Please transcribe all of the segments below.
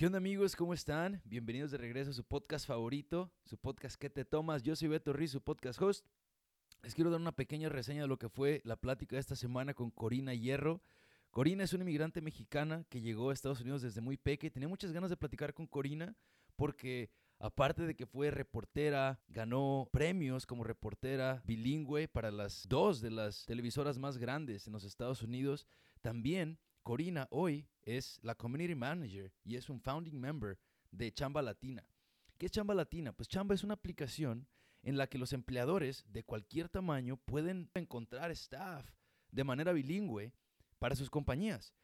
¿Qué onda amigos? ¿Cómo están? Bienvenidos de regreso a su podcast favorito, su podcast ¿Qué te tomas? Yo soy Beto Riz, su podcast host. Les quiero dar una pequeña reseña de lo que fue la plática de esta semana con Corina Hierro. Corina es una inmigrante mexicana que llegó a Estados Unidos desde muy pequeña. Tenía muchas ganas de platicar con Corina porque aparte de que fue reportera, ganó premios como reportera bilingüe para las dos de las televisoras más grandes en los Estados Unidos. También Corina hoy es la community manager y es un founding member de Chamba Latina. ¿Qué es Chamba Latina? Pues Chamba es una aplicación en la que los empleadores de cualquier tamaño pueden encontrar staff de manera bilingüe para sus compañías.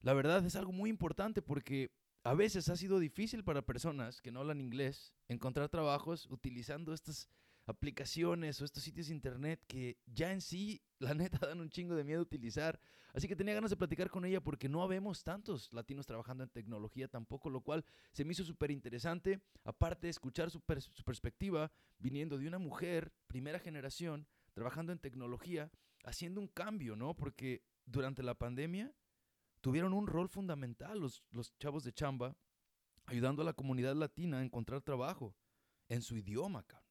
La verdad es algo muy importante porque a veces ha sido difícil para personas que no hablan inglés encontrar trabajos utilizando estas aplicaciones o estos sitios de internet que ya en sí, la neta, dan un chingo de miedo utilizar. Así que tenía ganas de platicar con ella porque no habemos tantos latinos trabajando en tecnología tampoco, lo cual se me hizo súper interesante. Aparte de escuchar su, su perspectiva viniendo de una mujer, primera generación, trabajando en tecnología, haciendo un cambio, ¿no? Porque durante la pandemia tuvieron un rol fundamental los, los chavos de chamba, ayudando a la comunidad latina a encontrar trabajo en su idioma, cabrón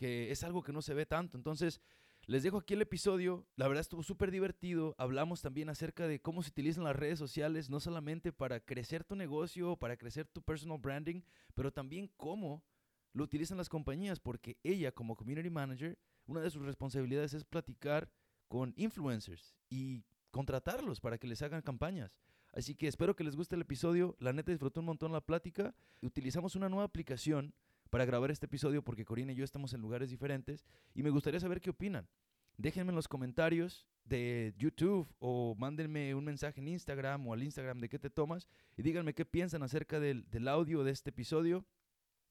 que es algo que no se ve tanto. Entonces, les dejo aquí el episodio. La verdad estuvo súper divertido. Hablamos también acerca de cómo se utilizan las redes sociales, no solamente para crecer tu negocio, para crecer tu personal branding, pero también cómo lo utilizan las compañías, porque ella como community manager, una de sus responsabilidades es platicar con influencers y contratarlos para que les hagan campañas. Así que espero que les guste el episodio. La neta disfrutó un montón la plática. Utilizamos una nueva aplicación para grabar este episodio porque Corina y yo estamos en lugares diferentes y me gustaría saber qué opinan. Déjenme en los comentarios de YouTube o mándenme un mensaje en Instagram o al Instagram de qué te tomas y díganme qué piensan acerca del, del audio de este episodio.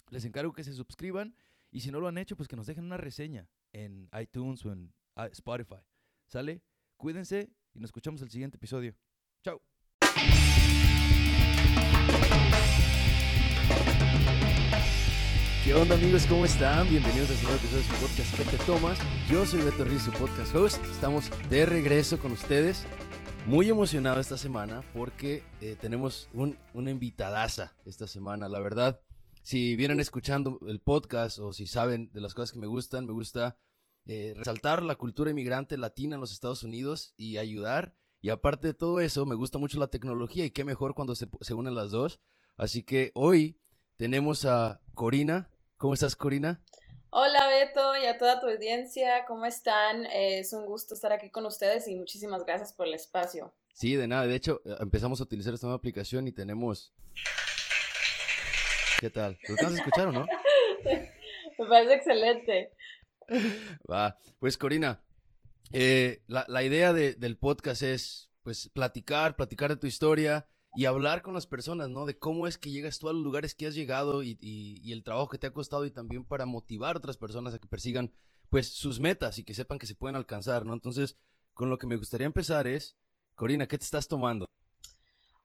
Les encargo que se suscriban y si no lo han hecho, pues que nos dejen una reseña en iTunes o en ah, Spotify. ¿Sale? Cuídense y nos escuchamos el siguiente episodio. Chao. ¿Qué onda amigos? ¿Cómo están? Bienvenidos a este nuevo episodio de su podcast ¿Qué te tomas? Yo soy Beto Riz, su podcast host. Estamos de regreso con ustedes. Muy emocionado esta semana porque eh, tenemos un, una invitadaza esta semana. La verdad, si vienen escuchando el podcast o si saben de las cosas que me gustan, me gusta eh, resaltar la cultura inmigrante latina en los Estados Unidos y ayudar. Y aparte de todo eso, me gusta mucho la tecnología y qué mejor cuando se, se unen las dos. Así que hoy tenemos a Corina ¿Cómo estás, Corina? Hola, Beto, y a toda tu audiencia, ¿cómo están? es un gusto estar aquí con ustedes y muchísimas gracias por el espacio. Sí, de nada. De hecho, eh, empezamos a utilizar esta nueva aplicación y tenemos... ¿Qué tal? ¿Lo vas a escuchar o no? Me parece excelente. Va, pues Corina, eh, la, la, idea de, del podcast es pues platicar, platicar de tu historia, y hablar con las personas, ¿no? De cómo es que llegas tú a los lugares que has llegado y, y, el trabajo que te ha costado y también para motivar a otras personas a que persigan, pues, sus metas y que sepan que se pueden alcanzar, ¿no? Entonces, con lo que me gustaría empezar es, Corina, ¿qué te estás tomando?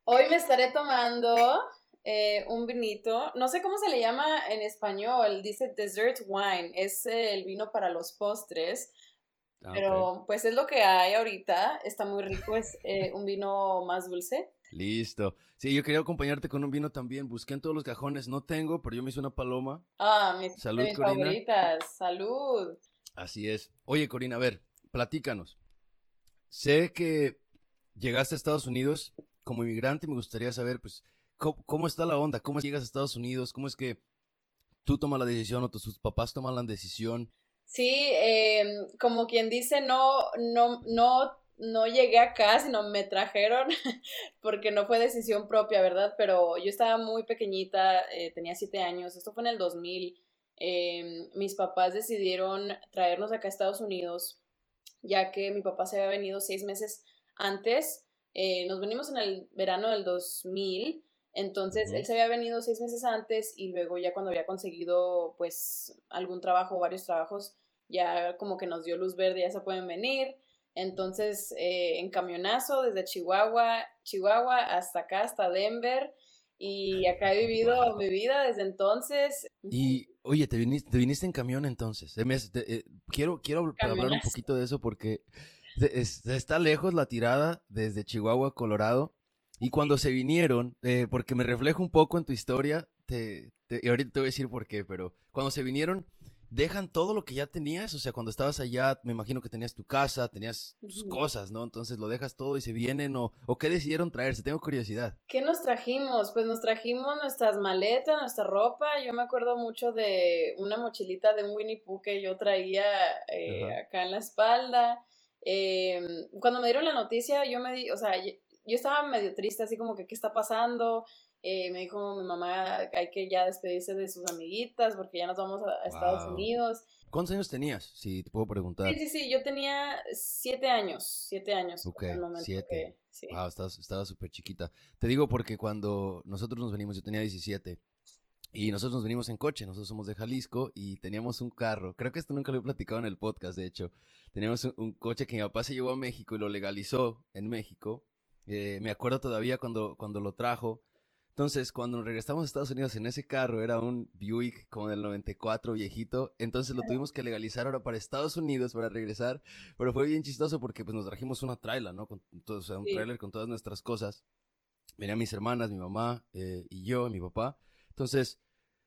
Hoy me estaré tomando eh, un vinito, no sé cómo se le llama en español, dice dessert wine, es el vino para los postres. Ah, pero pues es lo que hay ahorita, está muy rico, es eh, un vino más dulce. Listo. Sí, yo quería acompañarte con un vino también. Busqué en todos los cajones, no tengo, pero yo me hice una paloma. Ah, mi, Salud, mis favoritas. Salud. Así es. Oye, Corina, a ver, platícanos. Sé que llegaste a Estados Unidos como inmigrante y me gustaría saber, pues, cómo, está la onda, cómo llegas a Estados Unidos, cómo es que tú tomas la decisión o tus papás toman la decisión. Sí, eh, como quien dice, no, no, no no llegué acá, sino me trajeron porque no fue decisión propia, ¿verdad? Pero yo estaba muy pequeñita, eh, tenía siete años, esto fue en el 2000. Em, mis papás decidieron traernos acá a Estados Unidos, ya que mi papá se había venido seis meses antes. Eh, nos venimos en el verano del 2000, entonces él se había venido seis meses antes y luego ya cuando había conseguido pues algún trabajo, varios trabajos, ya como que nos dio luz verde, ya se pueden venir. Entonces, eh, en camionazo desde Chihuahua, Chihuahua hasta acá, hasta Denver. Y acá he vivido mi vida desde entonces. Y, oye, te viniste, te viniste en camión entonces. Eh, quiero quiero hablar un poquito de eso porque está lejos la tirada desde Chihuahua, Colorado. Y cuando se vinieron, eh, porque me reflejo un poco en tu historia, te, y ahorita te voy a decir por qué, pero cuando se vinieron, dejan todo lo que ya tenías, o sea, cuando estabas allá, me imagino que tenías tu casa, tenías tus cosas, ¿no? Entonces lo dejas todo y se vienen, o, o qué decidieron traerse, tengo curiosidad. ¿Qué nos trajimos? Pues nos trajimos nuestras maletas, nuestra ropa, yo me acuerdo mucho de una mochilita de un Winnie Pooh que yo traía eh, acá en la espalda. Em, cuando me dieron la noticia, yo me di, o sea, yo, yo estaba medio triste, así como que, ¿qué está pasando? Eh, me dijo mi mamá hay que ya despedirse de sus amiguitas porque ya nos vamos a, Estados Unidos. ¿Cuántos años tenías? Si te puedo preguntar. Sí, sí, sí, yo tenía siete años, siete años. Ok, siete. sí. Wow, estaba súper chiquita. Te digo porque cuando nosotros nos venimos, yo tenía 17. Y nosotros nos venimos en coche, nosotros somos de Jalisco y teníamos un carro. Creo que esto nunca lo he platicado en el podcast, de hecho. Teníamos un, coche que mi papá se llevó a México y lo legalizó en México. Eh, me acuerdo todavía cuando, cuando lo trajo entonces, cuando regresamos a Estados Unidos en ese carro, era un Buick como del 94 viejito, entonces lo tuvimos que legalizar ahora para Estados Unidos para regresar, pero fue bien chistoso porque pues nos trajimos una trailer, ¿no? Con, o sea, un trailer con todas nuestras cosas. Venían mis hermanas, mi mamá eh, y yo, mi papá. Entonces,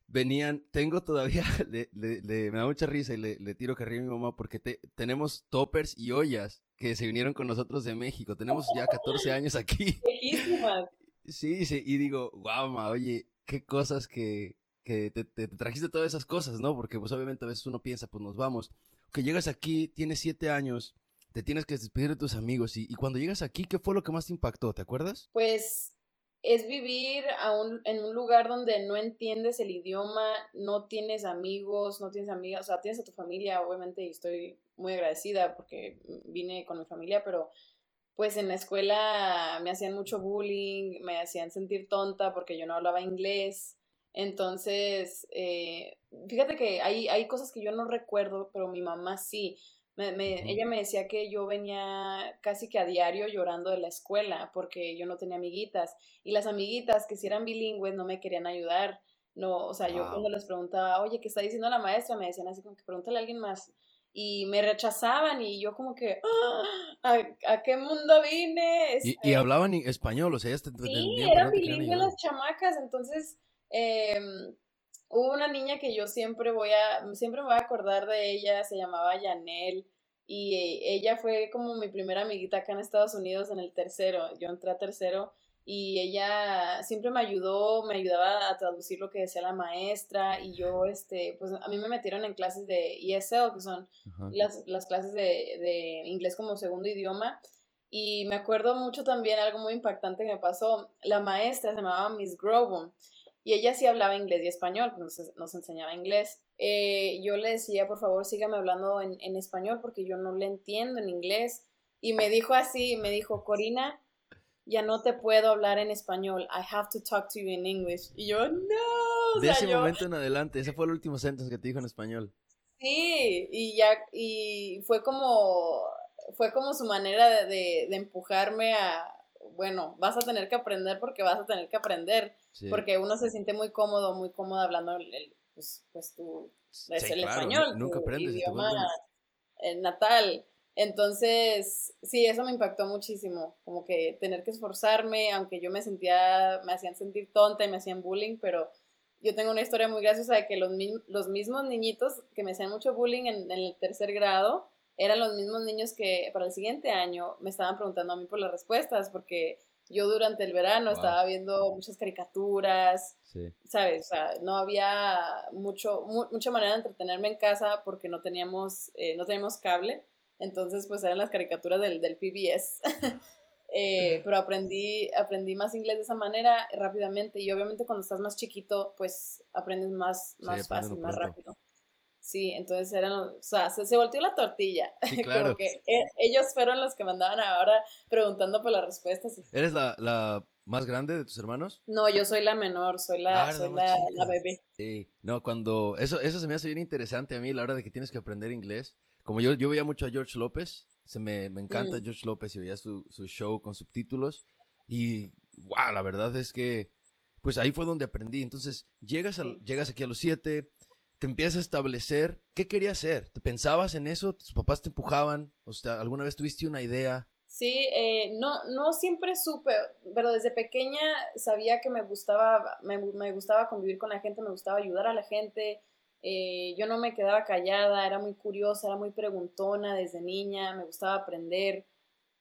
venían, tengo todavía, me da mucha risa y le, tiro carrilla a mi mamá porque tenemos toppers y ollas que se vinieron con nosotros de México. Tenemos ya 14 años aquí. Sí, sí, y digo, guau, ma, oye, qué cosas que, que te, te, trajiste todas esas cosas, ¿no? Porque pues obviamente a veces uno piensa, pues nos vamos. Que llegas aquí, tienes siete años, te tienes que despedir de tus amigos y, y cuando llegas aquí, ¿qué fue lo que más te impactó? ¿Te acuerdas? Pues es vivir a un, en un lugar donde no entiendes el idioma, no tienes amigos, no tienes amigas, o sea, tienes a tu familia, obviamente, y estoy muy agradecida porque vine con mi familia, pero pues en la escuela me hacían mucho bullying, me hacían sentir tonta porque yo no hablaba inglés. Entonces, eh, fíjate que hay, hay cosas que yo no recuerdo, pero mi mamá sí. Me, ella me decía que yo venía casi que a diario llorando de la escuela porque yo no tenía amiguitas. Y las amiguitas que si eran bilingües no me querían ayudar. No, o sea, yo cuando les preguntaba, oye, ¿qué está diciendo la maestra? Me decían así como que pregúntale a alguien más y me rechazaban y yo como que, ah, ¿a, qué mundo vine? y, este hablaban español, o sea, ya Sí, eran bilingües las chamacas, entonces em, hubo una niña que yo siempre voy a, siempre me voy a acordar de ella, se llamaba Yanel, y ella fue como mi primera amiguita acá en Estados Unidos en el tercero, yo entré a tercero, y ella siempre me ayudó, me ayudaba a traducir lo que decía la maestra y yo, este, pues a mí me metieron en clases de ESL, que son las, las, clases de, de, inglés como segundo idioma. Y me acuerdo mucho también algo muy impactante que me pasó. La maestra se llamaba Miss Grobon y ella sí hablaba inglés y español, pues nos, nos enseñaba inglés. Eh, yo le decía, por favor, sígame hablando en, en español porque yo no le entiendo en inglés. Y me dijo así, me dijo, Corina, ya no te puedo hablar en español, I have to talk to you in English. Y yo, no. de ese momento en adelante, ese fue el último sentence que te dijo en español. Sí, y ya, y fue como, fue como su manera de, de, empujarme a, bueno, vas a tener que aprender porque vas a tener que aprender, porque uno se siente muy cómodo, muy cómodo hablando el, pues, pues tu, es el español, nunca aprendes, idioma natal. Entonces, sí, eso me impactó muchísimo, como que tener que esforzarme, aunque yo me sentía, me hacían sentir tonta y me hacían bullying, pero yo tengo una historia muy graciosa de que los, los mismos niñitos que me hacían mucho bullying en, el tercer grado eran los mismos niños que para el siguiente año me estaban preguntando a mí por las respuestas, porque yo durante el verano estaba viendo muchas caricaturas, ¿sabes? O sea, no había mucho, mucha manera de entretenerme en casa porque no teníamos, eh, no teníamos cable. Entonces, pues eran las caricaturas del, del PBS. Eh, pero aprendí, aprendí más inglés de esa manera rápidamente y obviamente cuando estás más chiquito, pues aprendes más, más fácil, más rápido. Sí, entonces eran, o sea, se, volteó la tortilla. Sí, claro. que e, ellos fueron los que mandaban ahora preguntando por las respuestas. ¿Eres la, la más grande de tus hermanos? No, yo soy la menor, soy la, ah, soy la, la, bebé. Sí, no, cuando, eso, eso se me hace bien interesante a mí, la hora de que tienes que aprender inglés como yo, yo veía mucho a George López, se me, me encanta mm. George López y veía su, su, show con subtítulos y wow, la verdad es que pues ahí fue donde aprendí. Entonces llegas, a, llegas aquí a los siete, te empiezas a establecer, ¿qué querías hacer? ¿Te pensabas en eso? ¿Tus papás te empujaban? O sea, ¿alguna vez tuviste una idea? Sí, eh, no, no siempre supe, pero desde pequeña sabía que me gustaba, me, me gustaba convivir con la gente, me gustaba ayudar a la gente. Eh, yo no me quedaba callada, era muy curiosa, era muy preguntona desde niña, me gustaba aprender.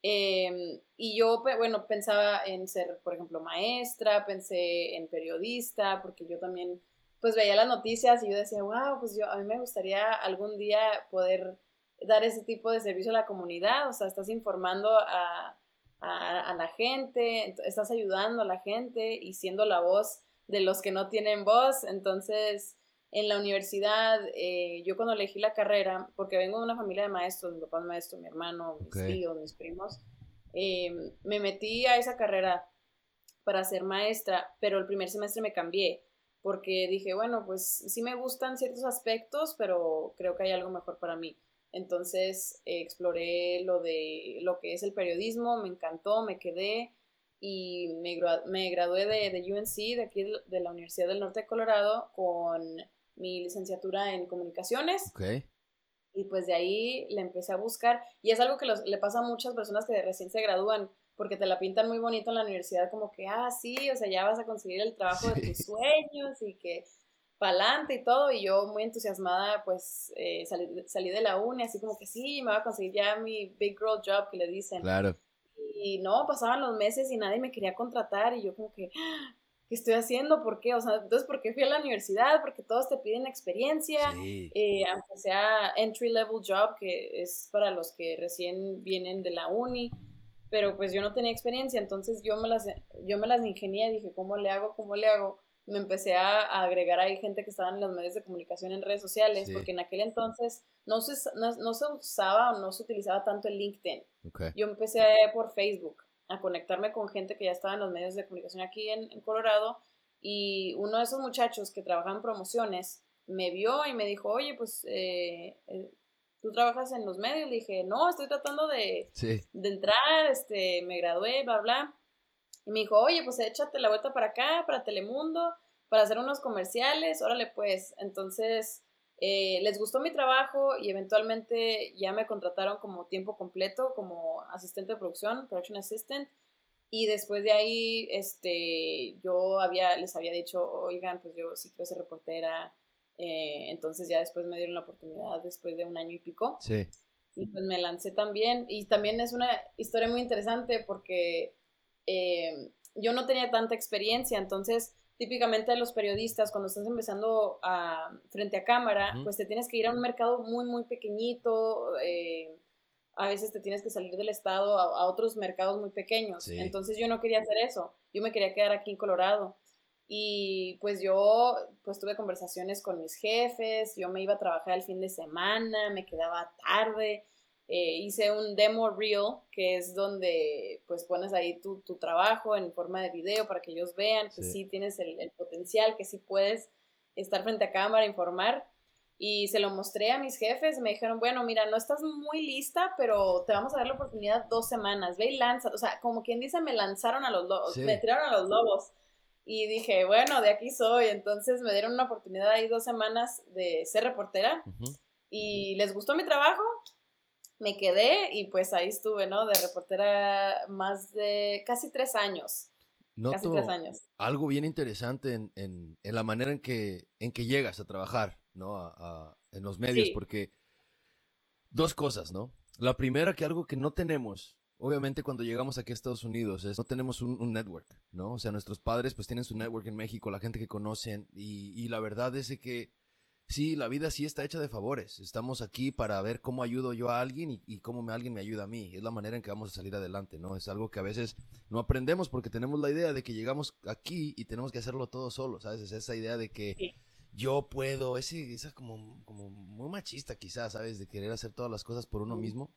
Em, y yo, bueno, pensaba en ser, por ejemplo, maestra, pensé en periodista, porque yo también, pues veía las noticias y yo decía, wow, pues yo, a mí me gustaría algún día poder dar ese tipo de servicio a la comunidad, o sea, estás informando a, a, la gente, estás ayudando a la gente y siendo la voz de los que no tienen voz, entonces en la universidad, eh, yo cuando elegí la carrera, porque vengo de una familia de maestros, mi papá es maestro, mi hermano, mis tíos, mis primos, eh, me metí a esa carrera para ser maestra, pero el primer semestre me cambié, porque dije, bueno, pues sí me gustan ciertos aspectos, pero creo que hay algo mejor para mí. Entonces exploré lo de lo que es el periodismo, me encantó, me quedé y me, me gradué de, de, UNC, de aquí de la Universidad del Norte de Colorado, con mi licenciatura en comunicaciones. Y pues de ahí le empecé a buscar. Y es algo que le pasa a muchas personas que recién se gradúan, porque te la pintan muy bonito en la universidad, como que, ah, sí, o sea, ya vas a conseguir el trabajo de tus sueños y que pa'lante y todo, y yo muy entusiasmada, pues eh, salí, de la uni, así como que sí, me va a conseguir ya mi big girl job que le dicen. Claro. Y no, pasaban los meses y nadie me quería contratar, y yo como que, ¿qué estoy haciendo? ¿Por qué? O sea, entonces, ¿por qué fui a la universidad? Porque todos te piden experiencia, eh, aunque sea entry level job, que es para los que recién vienen de la uni, pero pues yo no tenía experiencia, entonces yo me las, yo me las ingenié, dije, ¿cómo le hago? ¿Cómo le hago? me empecé a, agregar ahí gente que estaba en los medios de comunicación en redes sociales, porque en aquel entonces no se, no, se usaba o no se utilizaba tanto el LinkedIn. Yo empecé por Facebook a conectarme con gente que ya estaba en los medios de comunicación aquí en, Colorado y uno de esos muchachos que trabaja en promociones me vio y me dijo, oye, pues eh, eh, tú trabajas en los medios. Le dije, no, estoy tratando de, de entrar, este, me gradué, bla, bla. Y me dijo, oye, pues échate la vuelta para acá, para Telemundo, para hacer unos comerciales, órale pues. Entonces, eh, les gustó mi trabajo y eventualmente ya me contrataron como tiempo completo, como asistente de producción, production assistant. Y después de ahí, este, yo había, les había dicho, oigan, pues yo sí quiero ser reportera. Eh, entonces ya después me dieron la oportunidad después de un año y pico. Sí. Y pues me lancé también. Y también es una historia muy interesante porque eh, yo no tenía tanta experiencia, entonces típicamente los periodistas cuando estás empezando a, frente a cámara, pues te tienes que ir a un mercado muy, muy pequeñito, eh, a veces te tienes que salir del estado a, otros mercados muy pequeños, entonces yo no quería hacer eso, yo me quería quedar aquí en Colorado. Y pues yo pues tuve conversaciones con mis jefes, yo me iba a trabajar el fin de semana, me quedaba tarde, eh, hice un demo reel, que es donde pues pones ahí tu, tu, trabajo en forma de video para que ellos vean que sí, tienes el, el, potencial, que sí puedes estar frente a cámara, informar. Y se lo mostré a mis jefes, me dijeron, bueno, mira, no estás muy lista, pero te vamos a dar la oportunidad dos semanas, ve y lanza. O sea, como quien dice, me lanzaron a los lobos, me tiraron a los lobos. Y dije, bueno, de aquí soy. Entonces me dieron una oportunidad ahí dos semanas de ser reportera. Y les gustó mi trabajo, me quedé y pues ahí estuve, ¿no? De reportera más de casi tres años. casi tres años. algo bien interesante en, en, en, la manera en que, en que llegas a trabajar, ¿no? A, en los medios, porque dos cosas, ¿no? La primera, que algo que no tenemos, obviamente cuando llegamos aquí a Estados Unidos, es no tenemos un, un network, ¿no? O sea, nuestros padres pues tienen su network en México, la gente que conocen, y, y la verdad es que sí, la vida sí está hecha de favores. Estamos aquí para ver cómo ayudo yo a alguien y, cómo alguien me ayuda a mí. Es la manera en que vamos a salir adelante, ¿no? Es algo que a veces no aprendemos porque tenemos la idea de que llegamos aquí y tenemos que hacerlo todo solo, ¿sabes? Es esa idea de que yo puedo, ese, esa como, como muy machista quizás, ¿sabes? De querer hacer todas las cosas por uno mismo.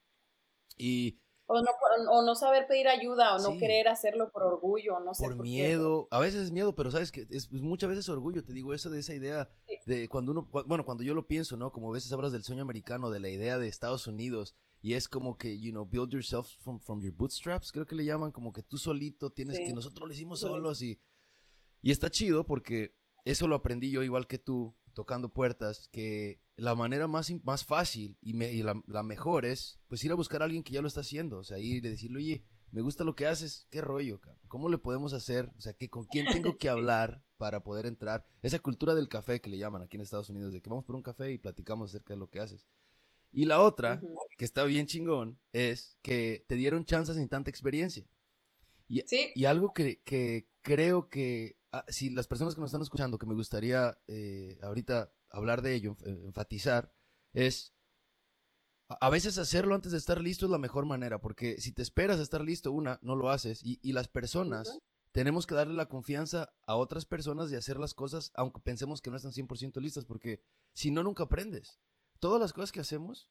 Y o no, o no saber pedir ayuda, o no querer hacerlo por orgullo, no sé. Por, miedo, a veces es miedo, pero sabes que es, muchas veces orgullo, te digo eso de esa idea de cuando uno, bueno, cuando yo lo pienso, ¿no? Como a veces hablas del sueño americano, de la idea de Estados Unidos, y es como que, you know, build yourself from, from your bootstraps, creo que le llaman, como que tú solito tienes que, nosotros lo hicimos solos, y, y está chido porque eso lo aprendí yo igual que tú, tocando puertas, que la manera más, más fácil y, la, mejor es pues ir a buscar a alguien que ya lo está haciendo, o sea, ir y decirle, oye, me gusta lo que haces, qué rollo, ¿cómo le podemos hacer? O sea, que con quién tengo que hablar para poder entrar. Esa cultura del café que le llaman aquí en Estados Unidos, de que vamos por un café y platicamos acerca de lo que haces. Y la otra, que está bien chingón, es que te dieron chances sin tanta experiencia. Y, y algo que, que, creo que, ah, si las personas que nos están escuchando, que me gustaría eh, ahorita hablar de ello, enfatizar, es a veces hacerlo antes de estar listo es la mejor manera, porque si te esperas a estar listo, una, no lo haces. Y, y las personas tenemos que darle la confianza a otras personas de hacer las cosas, aunque pensemos que no están 100% listas, porque si no, nunca aprendes. Todas las cosas que hacemos,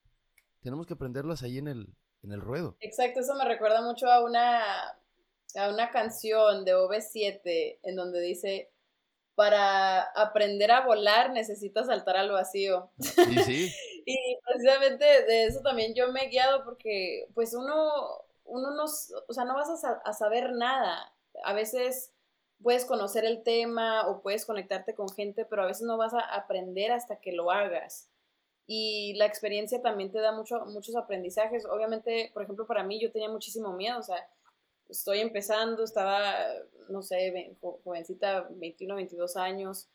tenemos que aprenderlas ahí en el, en el ruedo. Exacto, eso me recuerda mucho a una, a una canción de OV7 en donde dice, para aprender a volar necesitas saltar al vacío. Sí, sí. y precisamente de eso también yo me he guiado porque pues uno, uno no, o sea, no vas a, saber nada. A veces puedes conocer el tema o puedes conectarte con gente, pero a veces no vas a aprender hasta que lo hagas. Y la experiencia también te da mucho, muchos aprendizajes. Obviamente, por ejemplo, para mí yo tenía muchísimo miedo, o sea, estoy empezando, estaba, no sé, jovencita, 21, 22 años.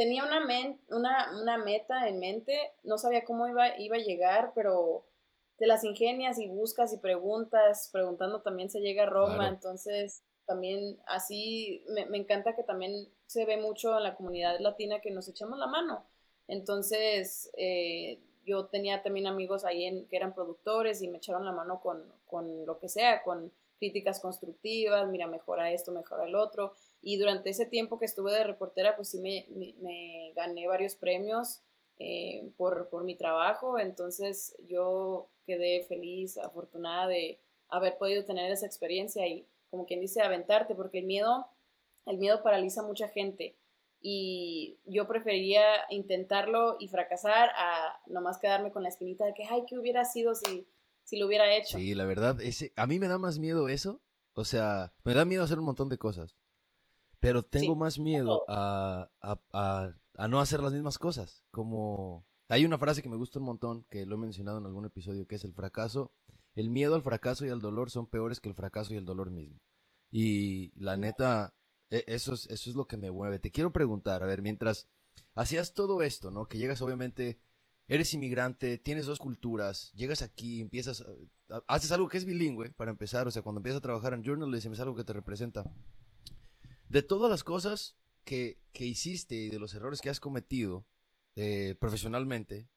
Tenía una, una, una, meta en mente, no sabía cómo iba, iba a llegar, pero te las ingenias y buscas y preguntas, preguntando también se llega a Roma, entonces también así me, me, encanta que también se ve mucho en la comunidad latina que nos echamos la mano. Entonces, eh, yo tenía también amigos ahí en, que eran productores y me echaron la mano con, con lo que sea, con críticas constructivas, mira, mejora esto, mejora el otro. Y durante ese tiempo que estuve de reportera, pues sí me, me, gané varios premios eh, por, por mi trabajo. Entonces yo quedé feliz, afortunada de haber podido tener esa experiencia y, como quien dice, aventarte, porque el miedo, el miedo paraliza a mucha gente. Y yo prefería intentarlo y fracasar a nomás quedarme con la espinita de que, ay, ¿qué hubiera sido si si lo hubiera hecho. Sí, la verdad, ese, a mí me da más miedo eso. O sea, me da miedo hacer un montón de cosas. Pero tengo más miedo a, a, a, no hacer las mismas cosas. Como hay una frase que me gusta un montón, que lo he mencionado en algún episodio, que es el fracaso. El miedo al fracaso y al dolor son peores que el fracaso y el dolor mismo. Y la neta, e, eso es, eso es lo que me mueve. Te quiero preguntar, a ver, mientras hacías todo esto, ¿no? Que llegas obviamente eres inmigrante, tienes dos culturas, llegas aquí, empiezas, haces algo que es bilingüe, para empezar, o sea, cuando empiezas a trabajar en journalism es algo que te representa. De todas las cosas que, hiciste y de los errores que has cometido eh, profesionalmente,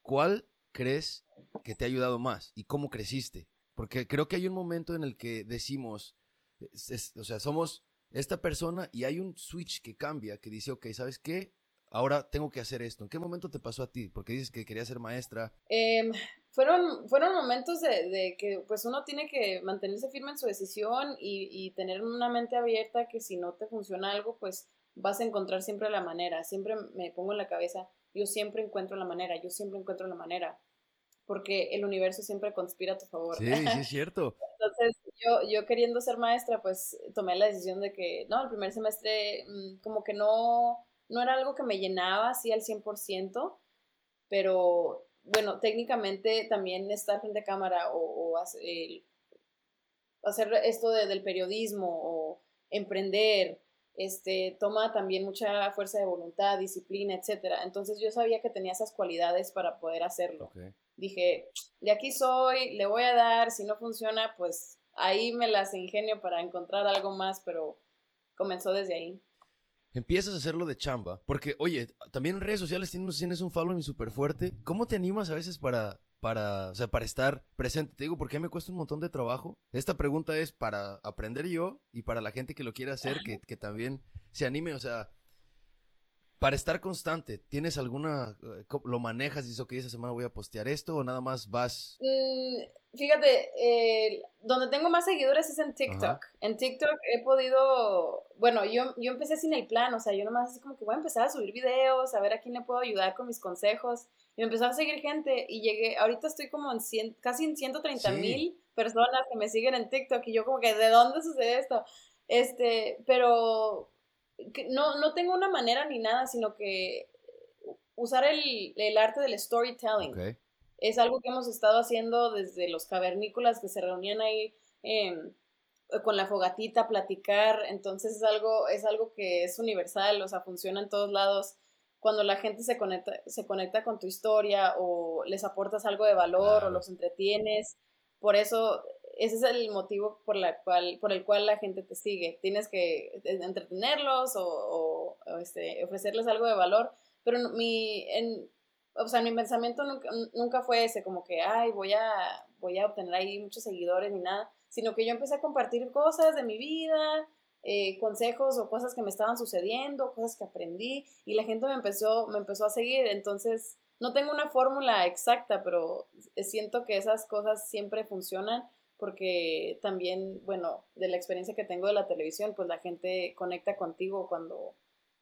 ¿cuál crees que te ha ayudado más y cómo creciste? Porque creo que hay un momento en el que decimos, o sea, somos esta persona y hay un switch que cambia, que dice, ok, ¿sabes qué? ahora tengo que hacer esto. ¿En qué momento te pasó a ti? Porque dices que querías ser maestra. Em, fueron, fueron momentos de, que pues uno tiene que mantenerse firme en su decisión y, tener una mente abierta que si no te funciona algo, pues vas a encontrar siempre la manera. Siempre me pongo en la cabeza, yo siempre encuentro la manera, yo siempre encuentro la manera. Porque el universo siempre conspira a tu favor. Sí, sí, es cierto. Entonces, yo, yo queriendo ser maestra, pues tomé la decisión de que, no, el primer semestre mm, como que no, no era algo que me llenaba así al 100%, pero bueno, técnicamente también estar frente a cámara o, hacer, esto del periodismo o emprender, este, toma también mucha fuerza de voluntad, disciplina, etc. Entonces yo sabía que tenía esas cualidades para poder hacerlo. Dije, de aquí soy, le voy a dar, si no funciona, pues ahí me las ingenio para encontrar algo más, pero comenzó desde ahí empiezas a hacerlo de chamba. Porque, oye, también en redes sociales tienes, tienes un following súper fuerte. ¿Cómo te animas a veces para, para, o sea, para estar presente? Te digo, porque me cuesta un montón de trabajo. Esta pregunta es para aprender yo y para la gente que lo quiera hacer, que, que también se anime. O sea, para estar constante, ¿tienes alguna, eh, lo manejas y dices, ok, esa semana voy a postear esto o nada más vas? Mm, fíjate, eh, donde tengo más seguidores es en TikTok. En TikTok he podido, bueno, yo, yo empecé sin el plan, o sea, yo nomás así como que voy a empezar a subir videos, a ver a quién le puedo ayudar con mis consejos. Y me empezó a seguir gente y llegué, ahorita estoy como en 100, casi en 130 mil personas que me siguen en TikTok y yo como que, ¿de dónde sucede esto? Este, pero no, no tengo una manera ni nada, sino que usar el, el arte del storytelling. Es algo que hemos estado haciendo desde los cavernícolas que se reunían ahí em, con la fogatita, platicar. Entonces es algo, es algo que es universal, o sea, funciona en todos lados. Cuando la gente se conecta, se conecta con tu historia o les aportas algo de valor o los entretienes. Por eso ese es el motivo por, la cual, por el cual la gente te sigue. Tienes que entretenerlos o, este, ofrecerles algo de valor, pero mi, en, o sea, mi pensamiento nunca, nunca, fue ese, como que, ay, voy a, voy a obtener ahí muchos seguidores ni nada, sino que yo empecé a compartir cosas de mi vida, eh, consejos o cosas que me estaban sucediendo, cosas que aprendí, y la gente me empezó, me empezó a seguir, entonces no tengo una fórmula exacta, pero siento que esas cosas siempre funcionan porque también, bueno, de la experiencia que tengo de la televisión, pues la gente conecta contigo cuando,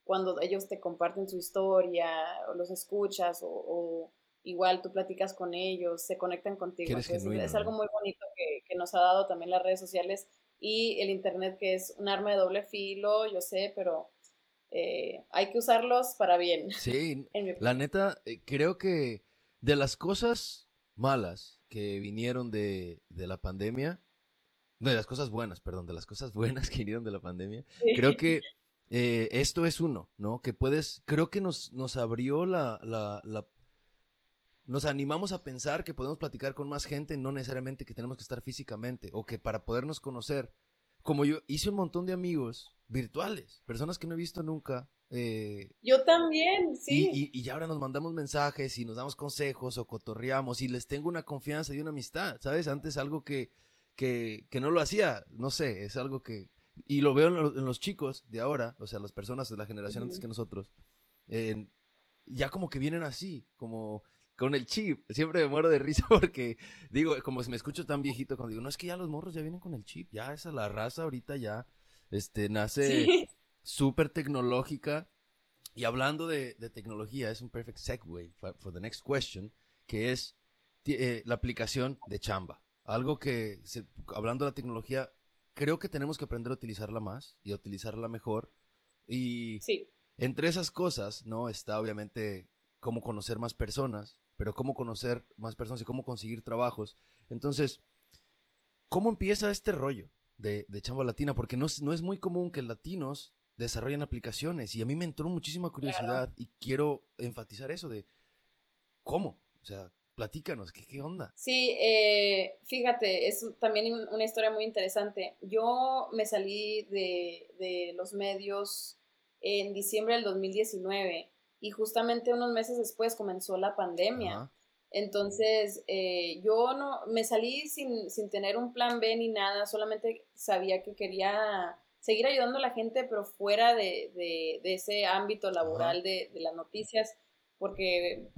cuando ellos te comparten su historia, o los escuchas, o, igual tú platicas con ellos, se conectan contigo. es algo muy bonito que, que, nos ha dado también las redes sociales y el Internet, que es un arma de doble filo, yo sé, pero eh, hay que usarlos para bien. Sí, la neta, eh, creo que de las cosas malas que vinieron de, la pandemia, no, de las cosas buenas, perdón, de las cosas buenas que vinieron de la pandemia, creo que eh, esto es uno, ¿no? Que puedes, creo que nos, nos abrió la, la, la, nos animamos a pensar que podemos platicar con más gente, no necesariamente que tenemos que estar físicamente, o que para podernos conocer, como yo hice un montón de amigos virtuales, personas que no he visto nunca, eh, Yo también, sí. Y, y, ahora nos mandamos mensajes y nos damos consejos o cotorreamos y les tengo una confianza y una amistad, ¿sabes? Antes algo que, que, que no lo hacía, no sé, es algo que... Y lo veo en, los chicos de ahora, o sea, las personas de la generación antes que nosotros, ya como que vienen así, como con el chip. Siempre me muero de risa porque digo, como si me escucho tan viejito, cuando digo, no es que ya los morros ya vienen con el chip, ya esa la raza ahorita ya este, nace súper tecnológica. Y hablando de, tecnología, es un perfect segue for, the next question, que es eh, la aplicación de Chamba. Algo que, hablando de la tecnología, creo que tenemos que aprender a utilizarla más y a utilizarla mejor. Y entre esas cosas, ¿no? Está obviamente cómo conocer más personas, pero cómo conocer más personas y cómo conseguir trabajos. Entonces, ¿cómo empieza este rollo de, Chamba Latina? Porque no, no es muy común que latinos desarrollan aplicaciones. Y a mí me entró muchísima curiosidad y quiero enfatizar eso de cómo, o sea, platícanos, ¿qué, qué onda? Sí, eh, fíjate, es también una historia muy interesante. Yo me salí de, de los medios en diciembre del 2019 y justamente unos meses después comenzó la pandemia. Entonces, eh, yo no me salí sin, sin, tener un plan B ni nada, solamente sabía que quería seguir ayudando a la gente, pero fuera de, de, ese ámbito laboral de, de, las noticias, porque,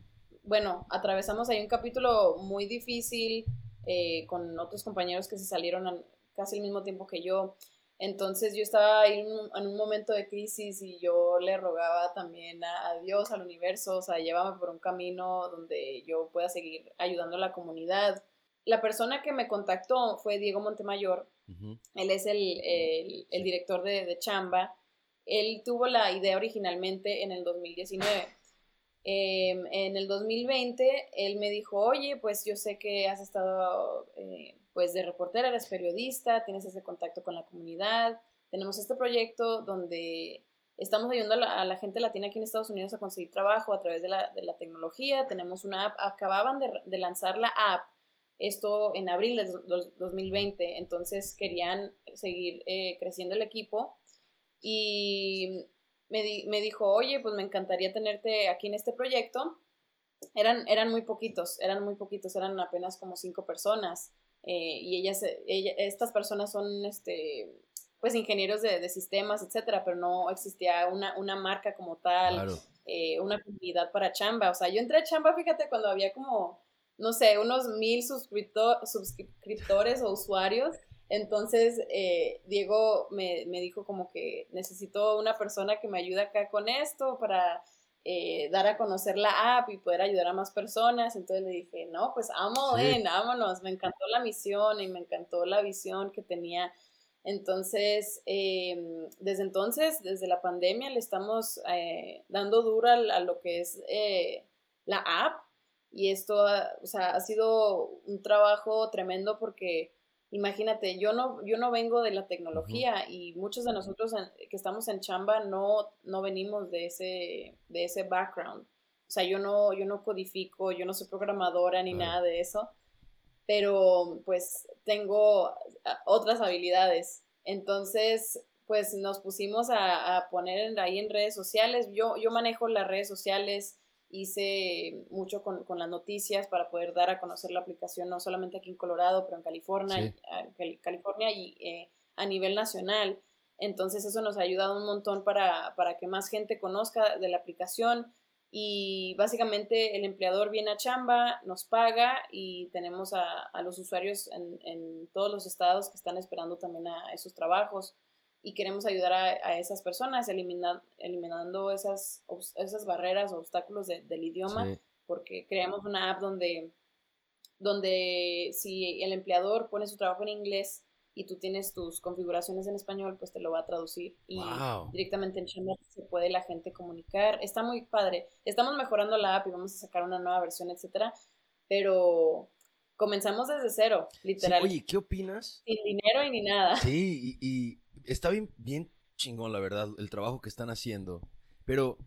bueno, atravesamos ahí un capítulo muy difícil eh, con otros compañeros que se salieron casi al mismo tiempo que yo. Entonces yo estaba ahí en un, momento de crisis y yo le rogaba también a, Dios, al universo, o sea, llévame por un camino donde yo pueda seguir ayudando a la comunidad. La persona que me contactó fue Diego Montemayor, él es el, director de, Chamba. Él tuvo la idea originalmente en el 2019. Em, en el 2020, él me dijo, oye, pues yo sé que has estado eh, pues de reportera, eres periodista, tienes ese contacto con la comunidad, tenemos este proyecto donde estamos ayudando a la, gente latina aquí en Estados Unidos a conseguir trabajo a través de la, tecnología, tenemos una app, acababan de lanzar la app esto en abril de 2020, entonces querían seguir eh, creciendo el equipo y me, dijo, oye, pues me encantaría tenerte aquí en este proyecto. Eran, eran muy poquitos, eran muy poquitos, eran apenas como cinco personas. Eh, y ellas, estas personas son, este, pues, ingenieros de, sistemas, etcétera, pero no existía una, una marca como tal, eh, una comunidad para chamba. O sea, yo entré a chamba, fíjate, cuando había como no sé, unos mil suscriptores o usuarios. Entonces, eh, Diego me, dijo como que necesito una persona que me ayude acá con esto para eh, dar a conocer la app y poder ayudar a más personas. Entonces le dije, no, pues amo, vámonos. Me encantó la misión y me encantó la visión que tenía Entonces, em, desde entonces, desde la pandemia, le estamos eh, dando dura a, lo que es eh, la app y esto, o sea, ha sido un trabajo tremendo porque imagínate, yo no, yo no vengo de la tecnología y muchos de nosotros que estamos en chamba no, no venimos de ese, de ese background. O sea, yo no, yo no codifico, yo no soy programadora ni nada de eso, pero pues tengo otras habilidades. Entonces, pues nos pusimos a, a poner ahí en redes sociales. Yo, yo manejo las redes sociales, hice mucho con, con, las noticias para poder dar a conocer la aplicación, no solamente aquí en Colorado, pero en California, California y eh, a nivel nacional. Entonces eso nos ha ayudado un montón para, para, que más gente conozca de la aplicación y básicamente el empleador viene a chamba, nos paga y tenemos a, a los usuarios en, en, todos los estados que están esperando también a esos trabajos y queremos ayudar a, esas personas eliminando esas, esas barreras o obstáculos del idioma, porque creamos una app donde, donde si el empleador pone su trabajo en inglés y tú tienes tus configuraciones en español, pues te lo va a traducir y directamente en Channel se puede la gente comunicar. Está muy padre. Estamos mejorando la app y vamos a sacar una nueva versión, etcétera, pero comenzamos desde cero, literal. oye, ¿qué opinas? Sin dinero y ni nada. Sí, y está bien, bien chingón, la verdad, el trabajo que están haciendo. Pero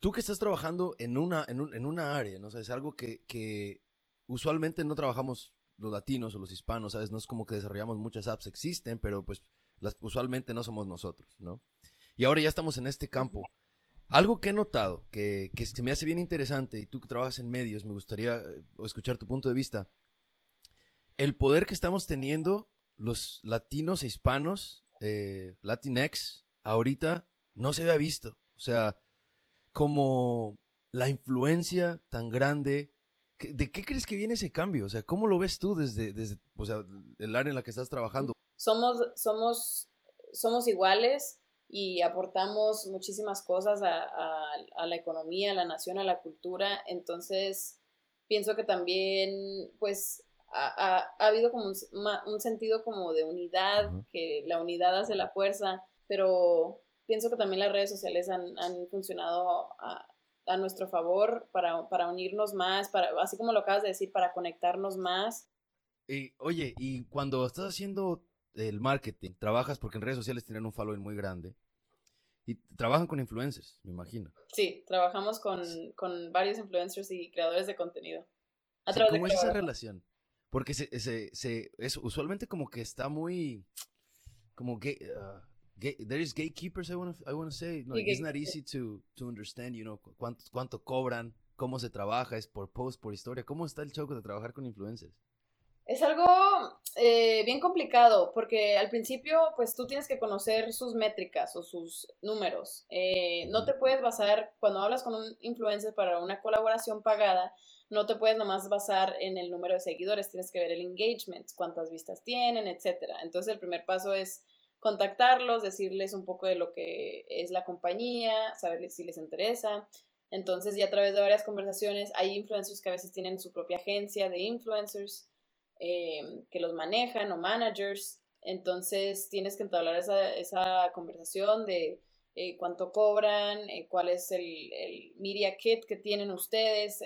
tú que estás trabajando en una, en, en una área, ¿no? O es algo que, que, usualmente no trabajamos los latinos o los hispanos, ¿sabes? No es como que desarrollamos muchas apps, existen, pero pues las, usualmente no somos nosotros, ¿no? Y ahora ya estamos en este campo. Algo que he notado, que, que se me hace bien interesante, y tú que trabajas en medios, me gustaría eh, escuchar tu punto de vista. El poder que estamos teniendo los latinos e hispanos eh, Latinx ahorita no se había visto. O sea, como la influencia tan grande. ¿De qué crees que viene ese cambio? O sea, ¿cómo lo ves tú desde, o sea, el área en la que estás trabajando? Somos, somos, somos iguales y aportamos muchísimas cosas a, la economía, a la nación, a la cultura. Entonces, pienso que también, pues, ha, habido como un, sentido como de unidad, que la unidad hace la fuerza, pero pienso que también las redes sociales han, funcionado a, nuestro favor para, para, unirnos más, para, así como lo acabas de decir, para conectarnos más. Y, oye, y cuando estás haciendo el marketing, trabajas porque en redes sociales tienen un following muy grande. Y trabajan con influencers, me imagino. Sí, trabajamos con, con varios influencers y creadores de contenido. ¿Cómo es esa relación? Porque se, se, se, es usualmente como que está muy, como que, uh, there is gatekeepers, I want to I wanna say. No, it's not easy to, to understand, you know, cuánto, cuánto cobran, cómo se trabaja, es por post, por historia. ¿Cómo está el choque de trabajar con influencers? Es algo eh, bien complicado porque al principio pues tú tienes que conocer sus métricas o sus números. Eh, no te puedes basar, cuando hablas con un influencer para una colaboración pagada, no te puedes nomás basar en el número de seguidores, tienes que ver el engagement, cuántas vistas tienen, etcétera. Entonces el primer paso es contactarlos, decirles un poco de lo que es la compañía, saber si les interesa. Entonces ya a través de varias conversaciones hay influencers que a veces tienen su propia agencia de influencers eh, que los manejan o managers. Entonces tienes que entablar esa, esa conversación de eh, cuánto cobran, eh, cuál es el, el, media kit que tienen ustedes,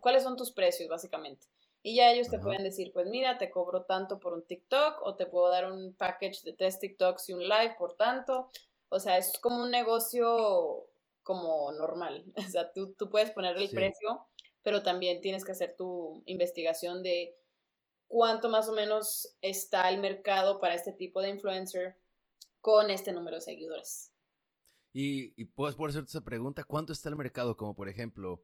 cuáles son tus precios básicamente. Y ya ellos te pueden decir, pues mira, te cobro tanto por un TikTok o te puedo dar un package de tres TikToks y un live por tanto. O sea, es como un negocio como normal. O sea, tú, tú puedes poner el precio, pero también tienes que hacer tu investigación de cuánto más o menos está el mercado para este tipo de influencer con este número de seguidores. Y, y puedes por hacerte esa pregunta, ¿cuánto está el mercado? Como por ejemplo,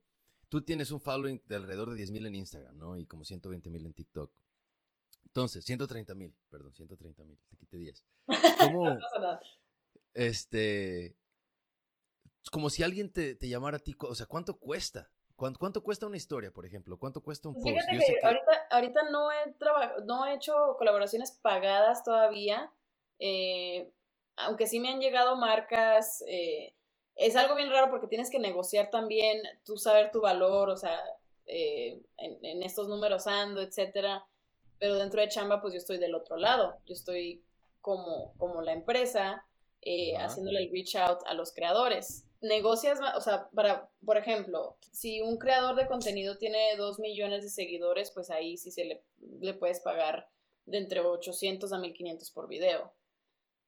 tú tienes un following de alrededor de 10.000 en Instagram, ¿no? Y como 120.000 en TikTok. Entonces, 130.000, perdón, 130.000, te quité 10. ¿Cómo, este, como si alguien te, te, llamara a ti, o sea, ¿cuánto cuesta? ¿Cuánto, ¿Cuánto, cuesta una historia, por ejemplo? ¿Cuánto cuesta un pues post? ahorita, ahorita no, he no he hecho colaboraciones pagadas todavía. Eh, aunque sí me han llegado marcas, eh, es algo bien raro porque tienes que negociar también, tú saber tu valor, o sea, eh, en, estos números ando, etcétera. pero dentro de chamba pues yo estoy del otro lado, yo estoy como, como la empresa eh, haciéndole el reach out a los creadores. Negocias, o sea, para, por ejemplo, si un creador de contenido tiene dos millones de seguidores, pues ahí sí se le, le puedes pagar de entre 800 a 1500 por video.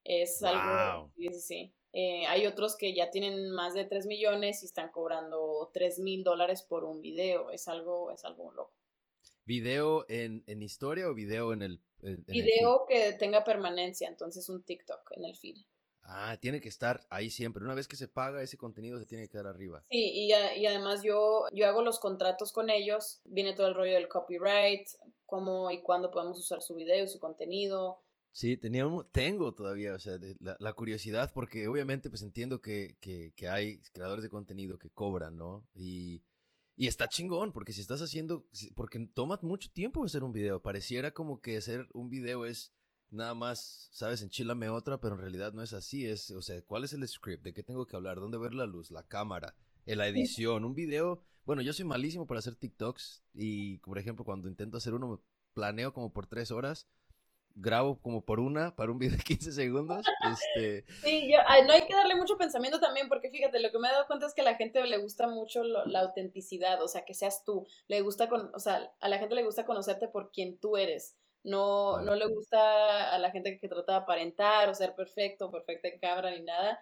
Es algo. Sí, sí. Eh, hay otros que ya tienen más de 3 millones y están cobrando 3 mil dólares por un video. Es algo, es algo loco. ¿Video en, historia o video en el... video que tenga permanencia, entonces un TikTok en el feed. Ah, tiene que estar ahí siempre. Una vez que se paga, ese contenido se tiene que quedar arriba. Sí, y, y además yo, yo hago los contratos con ellos. Viene todo el rollo del copyright, cómo y cuándo podemos usar su video, su contenido. Sí, teníamos, tengo todavía, o sea, la, curiosidad, porque obviamente pues entiendo que, que, que, hay creadores de contenido que cobran, ¿no? Y, y está chingón, porque si estás haciendo, porque toma mucho tiempo hacer un video, pareciera como que hacer un video es nada más, sabes, enchilame otra, pero en realidad no es así, es, o sea, ¿cuál es el script? ¿De qué tengo que hablar? ¿Dónde ver la luz? La cámara, la edición, un video, bueno, yo soy malísimo para hacer TikToks y, por ejemplo, cuando intento hacer uno, planeo como por tres horas, grabo como por una para un video de 15 segundos. Este... Sí, yo, no hay que darle mucho pensamiento también, porque fíjate, lo que me he dado cuenta es que a la gente le gusta mucho la autenticidad, o sea, que seas tú. Le gusta, con, o sea, a la gente le gusta conocerte por quien tú eres. No, no le gusta a la gente que trata de aparentar o ser perfecto, perfecta en cámara ni nada.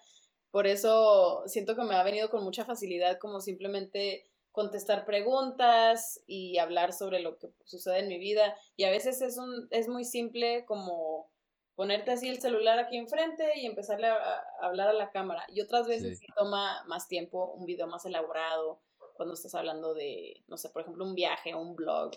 Por eso siento que me ha venido con mucha facilidad como simplemente contestar preguntas y hablar sobre lo que sucede en mi vida. Y a veces es, un, es muy simple como ponerte así el celular aquí enfrente y empezarle a, hablar a la cámara. Y otras veces sí. toma más tiempo, un video más elaborado, cuando estás hablando de, no sé, por ejemplo, un viaje o un blog.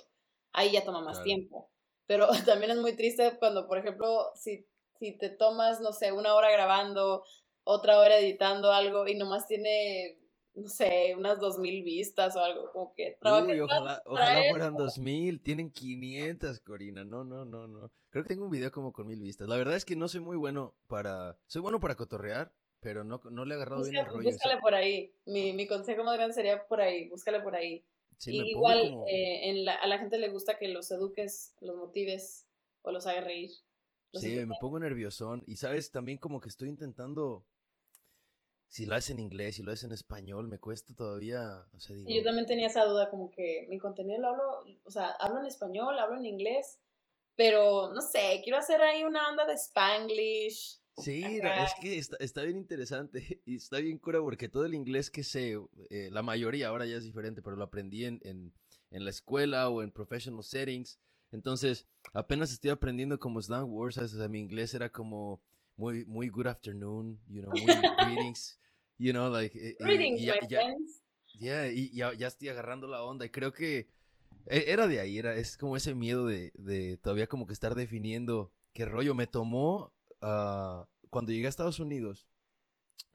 Ahí ya toma más tiempo. Pero también es muy triste cuando, por ejemplo, si, si te tomas, no sé, una hora grabando, otra hora editando algo y nomás tiene no sé, unas dos mil vistas o algo, como que Uy, ojalá, ojalá fueran dos mil, tienen 500, Corina, no, no, no, no. Creo que tengo un video como con mil vistas. La verdad es que no soy muy bueno para, soy bueno para cotorrear, pero no, no le he agarrado bien el rollo. Búscale por ahí, mi, mi consejo más grande sería por ahí, búscale por ahí. Sí, me igual como... eh, en la, a la gente le gusta que los eduques, los motives o los hagas reír. sí, me pongo nerviosón y sabes, también como que estoy intentando si lo haces en inglés, si lo haces en español, me cuesta todavía, o sea, digo... Yo también tenía esa duda, como que mi contenido lo hablo, o sea, hablo en español, hablo en inglés, pero no sé, quiero hacer ahí una onda de spanglish. Sí, es que está, está, bien interesante y está bien cura porque todo el inglés que sé, eh, la mayoría ahora ya es diferente, pero lo aprendí en, en, en la escuela o en professional settings. Entonces, apenas estoy aprendiendo como slang words, o sea, mi inglés era como muy, muy good afternoon, you know, muy greetings. You know, like. Eh, Greetings, y, ya, my friends. Yeah, y ya, ya, estoy agarrando la onda. Y creo que e, era de ahí, era, es como ese miedo de, de todavía como que estar definiendo qué rollo me tomó uh, cuando llegué a Estados Unidos.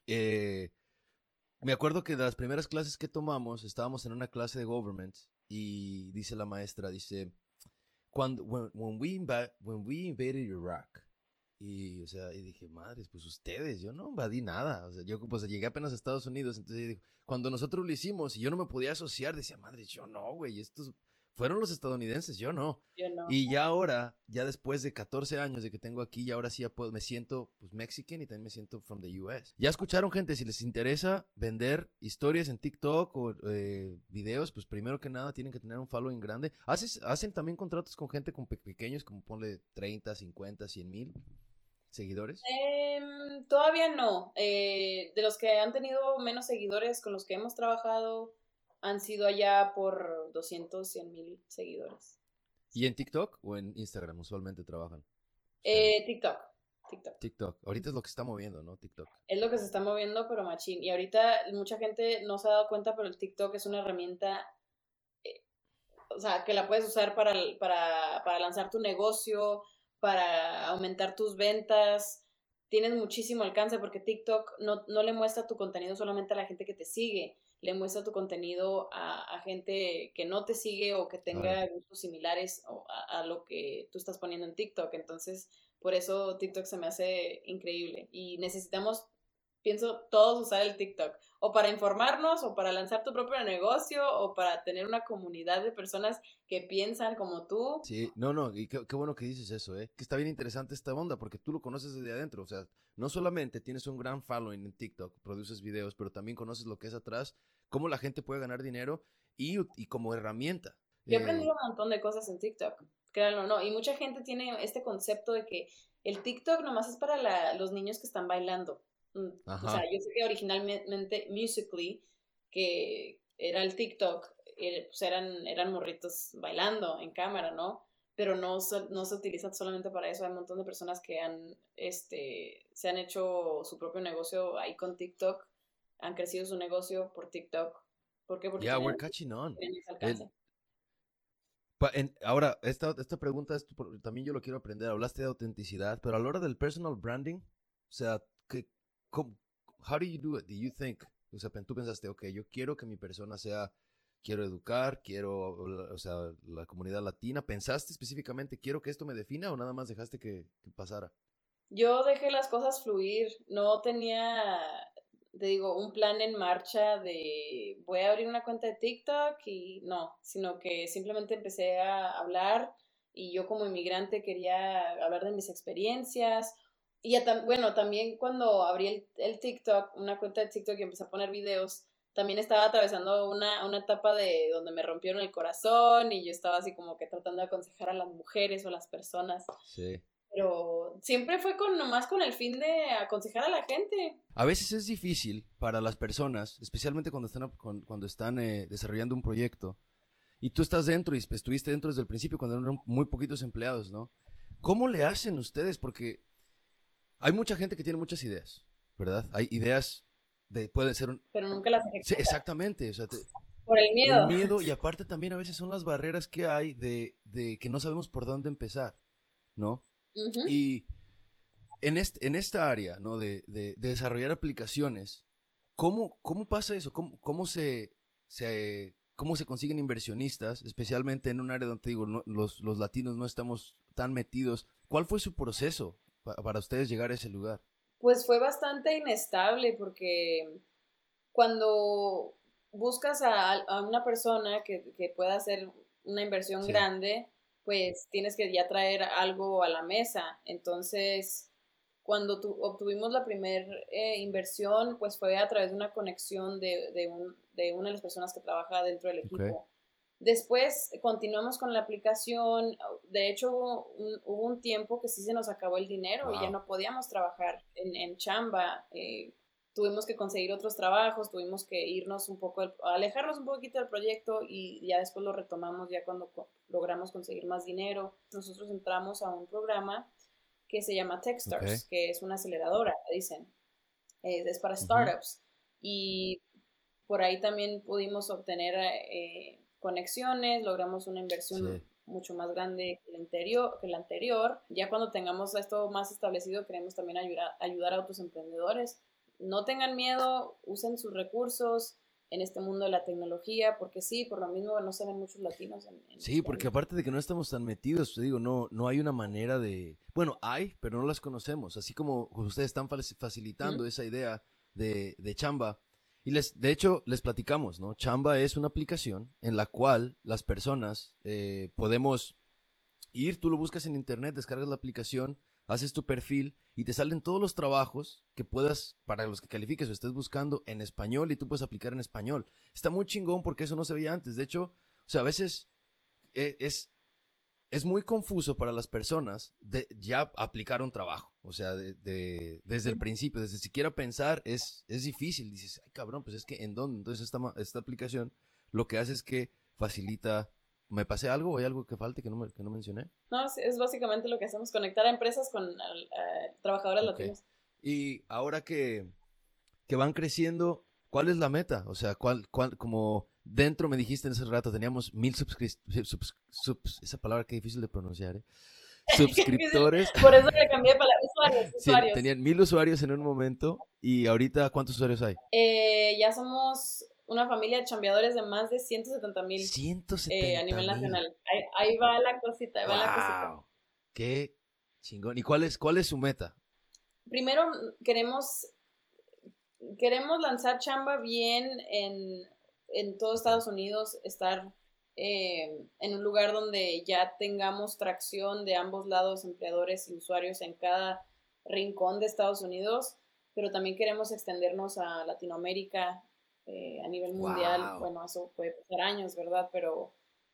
Eh, me acuerdo que de las primeras clases que tomamos, estábamos en una clase de government y dice la maestra, dice, cuando, when, when we, when we invaded Iraq, y, o sea, y dije, madres, pues ustedes, yo no invadí nada. O sea, yo pues llegué apenas a Estados Unidos, entonces cuando nosotros lo hicimos y yo no me podía asociar, decía, madre, yo no, güey, estos fueron los estadounidenses, yo no. Yo no. Y ya ahora, ya después de 14 años de que tengo aquí, ya ahora sí ya puedo, me siento pues mexican y también me siento from the US. Ya escucharon gente, si les interesa vender historias en TikTok o eh, videos, pues primero que nada tienen que tener un following grande. ¿Haces, hacen también contratos con gente con pequeños, como ponle 30, 50, 100 mil seguidores? Eh, todavía no. Eh, de los que han tenido menos seguidores con los que hemos trabajado, han sido allá por 200, 100 mil seguidores. ¿Y en TikTok o en Instagram usualmente trabajan? Eh, TikTok. TikTok. TikTok. Ahorita es lo que se está moviendo, ¿no? TikTok. Es lo que se está moviendo, pero machín. Y ahorita mucha gente no se ha dado cuenta, pero el TikTok es una herramienta, eh, o sea, que la puedes usar para, para, para lanzar tu negocio, para aumentar tus ventas. Tienes muchísimo alcance porque TikTok no, no le muestra tu contenido solamente a la gente que te sigue, le muestra tu contenido a, a gente que no te sigue o que tenga gustos similares a, a, lo que tú estás poniendo en TikTok. Entonces, por eso TikTok se me hace increíble. Y necesitamos pienso todos usar el TikTok, o para informarnos, o para lanzar tu propio negocio, o para tener una comunidad de personas que piensan como tú. Sí, no, no, y qué, qué bueno que dices eso, ¿eh? Que está bien interesante esta onda, porque tú lo conoces desde adentro, o sea, no solamente tienes un gran following en TikTok, produces videos, pero también conoces lo que es atrás, cómo la gente puede ganar dinero y, y como herramienta. Yo he aprendido un montón de cosas en TikTok, créanlo o no, y mucha gente tiene este concepto de que el TikTok nomás es para la, los niños que están bailando. Mm, o sea, yo sé que originalmente Musically, que era el TikTok, eh, pues eran, eran morritos bailando en cámara, ¿no? Pero no, no se utiliza solamente para eso. Hay un montón de personas que han, este, se han hecho su propio negocio ahí con TikTok, han crecido su negocio por TikTok. ¿Por qué? Porque yeah, we're catching on. ahora, esta, esta pregunta es, también yo lo quiero aprender. Hablaste de autenticidad, pero a la hora del personal branding, o sea, ¿qué, ¿Cómo, how do you do it? Do you think? O sea, tú pensaste, ok, yo quiero que mi persona sea, quiero educar, quiero, o sea, la comunidad latina. ¿Pensaste específicamente, quiero que esto me defina o nada más dejaste que, pasara? Yo dejé las cosas fluir. No tenía, te digo, un plan en marcha de voy a abrir una cuenta de TikTok y no, sino que simplemente empecé a hablar y yo como inmigrante quería hablar de mis experiencias y bueno, también cuando abrí el, el, TikTok, una cuenta de TikTok y empecé a poner videos, también estaba atravesando una, una etapa de donde me rompieron el corazón y yo estaba así como que tratando de aconsejar a las mujeres o las personas. Sí. Pero siempre fue con nomás con el fin de aconsejar a la gente. A veces es difícil para las personas, especialmente cuando están, cuando están eh, desarrollando un proyecto, y tú estás dentro y estuviste dentro desde el principio cuando eran muy poquitos empleados, ¿no? ¿Cómo le hacen ustedes? Porque hay mucha gente que tiene muchas ideas, ¿verdad? Hay ideas de, pueden ser un... Pero nunca las Sí, exactamente, o sea, por el miedo. El miedo y aparte también a veces son las barreras que hay de, de que no sabemos por dónde empezar, ¿no? Y en, este, en esta área, ¿no? De, de, desarrollar aplicaciones, ¿cómo, cómo pasa eso? ¿Cómo, cómo se, se, cómo se consiguen inversionistas, especialmente en un área donde digo, los, los latinos no estamos tan metidos? ¿Cuál fue su proceso para ustedes llegar a ese lugar? Pues fue bastante inestable porque cuando buscas a, una persona que, pueda hacer una inversión grande, pues tienes que ya traer algo a la mesa. Entonces, cuando obtuvimos la primera eh, inversión, pues fue a través de una conexión de, de, una de las personas que trabaja dentro del equipo. Después continuamos con la aplicación. De hecho, hubo un, tiempo que sí se nos acabó el dinero y ya no podíamos trabajar en, chamba. Eh, tuvimos que conseguir otros trabajos, tuvimos que irnos un poco, alejarnos un poquito del proyecto y ya después lo retomamos ya cuando logramos conseguir más dinero. Nosotros entramos a un programa que se llama Techstars, que es una aceleradora, dicen. es para startups. Y por ahí también pudimos obtener... Eh, conexiones, logramos una inversión mucho más grande que la, anterior, que la anterior. Ya cuando tengamos esto más establecido, queremos también ayudar, ayudar a otros emprendedores. No tengan miedo, usen sus recursos en este mundo de la tecnología, porque sí, por lo mismo no se ven muchos latinos. En, sí, este porque aparte de que no estamos tan metidos, te digo, no, no hay una manera de... Bueno, hay, pero no las conocemos. Así como ustedes están facilitando esa idea de, de chamba, y les, de hecho, les platicamos, ¿no? Chamba es una aplicación en la cual las personas eh, podemos ir, tú lo buscas en internet, descargas la aplicación, haces tu perfil y te salen todos los trabajos que puedas, para los que califiques o estés buscando en español y tú puedes aplicar en español. Está muy chingón porque eso no se veía antes. De hecho, o sea, a veces eh, es, es muy confuso para las personas de ya aplicar un trabajo. O sea, de, desde el principio, desde siquiera pensar es, es difícil. Dices, ay cabrón, pues es que en dónde. Entonces esta, esta aplicación lo que hace es que facilita... ¿Me pasé algo o hay algo que falte que no, que no mencioné? No, es básicamente lo que hacemos, conectar a empresas con trabajadores latinos. Y ahora que, que van creciendo, ¿cuál es la meta? O sea, ¿cuál, cuál, como Dentro me dijiste en ese rato, teníamos mil suscriptores, esa palabra que difícil de pronunciar, ¿eh? Suscriptores. Por eso le cambié palabra, usuarios, usuarios. tenían mil usuarios en un momento y ahorita, ¿cuántos usuarios hay? Eh, ya somos una familia de chambeadores de más de 170 mil. 170 eh, a nivel nacional. Ahí, va la cosita, ahí va la cosita. Qué chingón. ¿Y cuál es, cuál es su meta? Primero queremos queremos lanzar chamba bien en, en todo Estados Unidos, estar eh, en un lugar donde ya tengamos tracción de ambos lados, empleadores y usuarios en cada rincón de Estados Unidos, pero también queremos extendernos a Latinoamérica eh, a nivel mundial. Bueno, eso puede pasar años, ¿verdad? Pero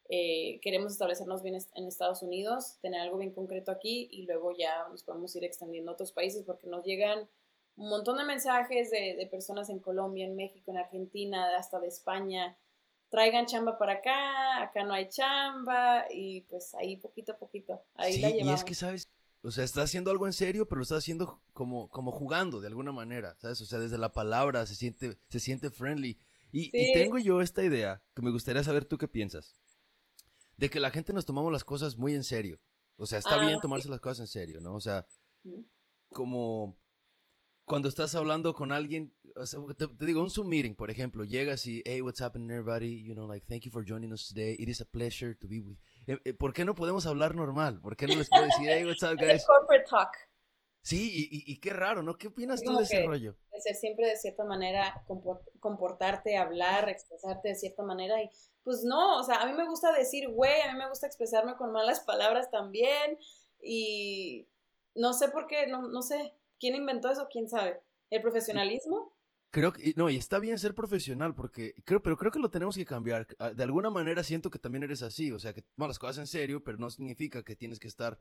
eh, queremos establecernos bien en Estados Unidos, tener algo bien concreto aquí y luego ya nos podemos ir extendiendo a otros países porque nos llegan un montón de mensajes de, de personas en Colombia, en México, en Argentina, hasta de España, traigan chamba para acá, acá no hay chamba, y pues ahí poquito a poquito, ahí la llevamos. Y es que, ¿sabes? O sea, está haciendo algo en serio, pero lo está haciendo como, como jugando de alguna manera, ¿sabes? O sea, desde la palabra se siente, se siente friendly. Y, tengo yo esta idea que me gustaría saber tú qué piensas. De que la gente nos tomamos las cosas muy en serio. O sea, está bien ah, tomarse las cosas en serio, ¿no? O sea, como cuando estás hablando con alguien, te, digo, un Zoom meeting, por ejemplo, llegas y, hey, what's happening, everybody? You know, like, thank you for joining us today. It is a pleasure to be with eh, eh, ¿Por qué no podemos hablar normal? ¿Por qué no les puedo decir, hey, what's up, guys? corporate talk. Sí, y, y, qué raro, ¿no? ¿Qué opinas tú de ese rollo? De ser siempre de cierta manera, comportarte, hablar, expresarte de cierta manera y pues no, o sea, a mí me gusta decir güey, a mí me gusta expresarme con malas palabras también y no sé por qué, no, no sé, ¿quién inventó eso? ¿Quién sabe? ¿El profesionalismo? Creo que, no, y está bien ser profesional, porque creo, pero creo que lo tenemos que cambiar. Ah, de alguna manera siento que también eres así, o sea, que tomas las cosas en serio, pero no significa que tienes que estar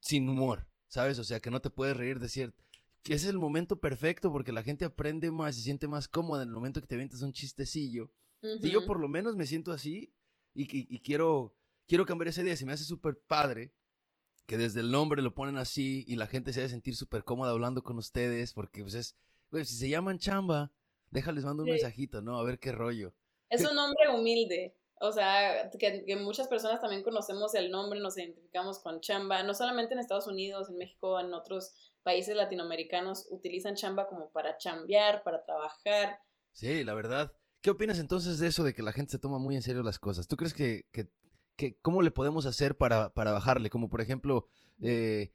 sin humor, ¿sabes? O sea, que no te puedes reír de cierto. Que es el momento perfecto porque la gente aprende más, se siente más cómoda en el momento que te avientas un chistecillo. Y yo por lo menos me siento así y, y, quiero, quiero cambiar ese día. Se me hace súper padre que desde el nombre lo ponen así y la gente se debe sentir súper cómoda hablando con ustedes porque pues es si se llaman chamba, déjales mando un mensajito, ¿no? A ver qué rollo. Es un nombre humilde. O sea, que, muchas personas también conocemos el nombre, nos identificamos con chamba, no solamente en Estados Unidos, en México, en otros países latinoamericanos utilizan chamba como para chambear, para trabajar. Sí, la verdad. ¿Qué opinas entonces de eso de que la gente se toma muy en serio las cosas? ¿Tú crees que, que, que cómo le podemos hacer para, para bajarle? Como por ejemplo, eh,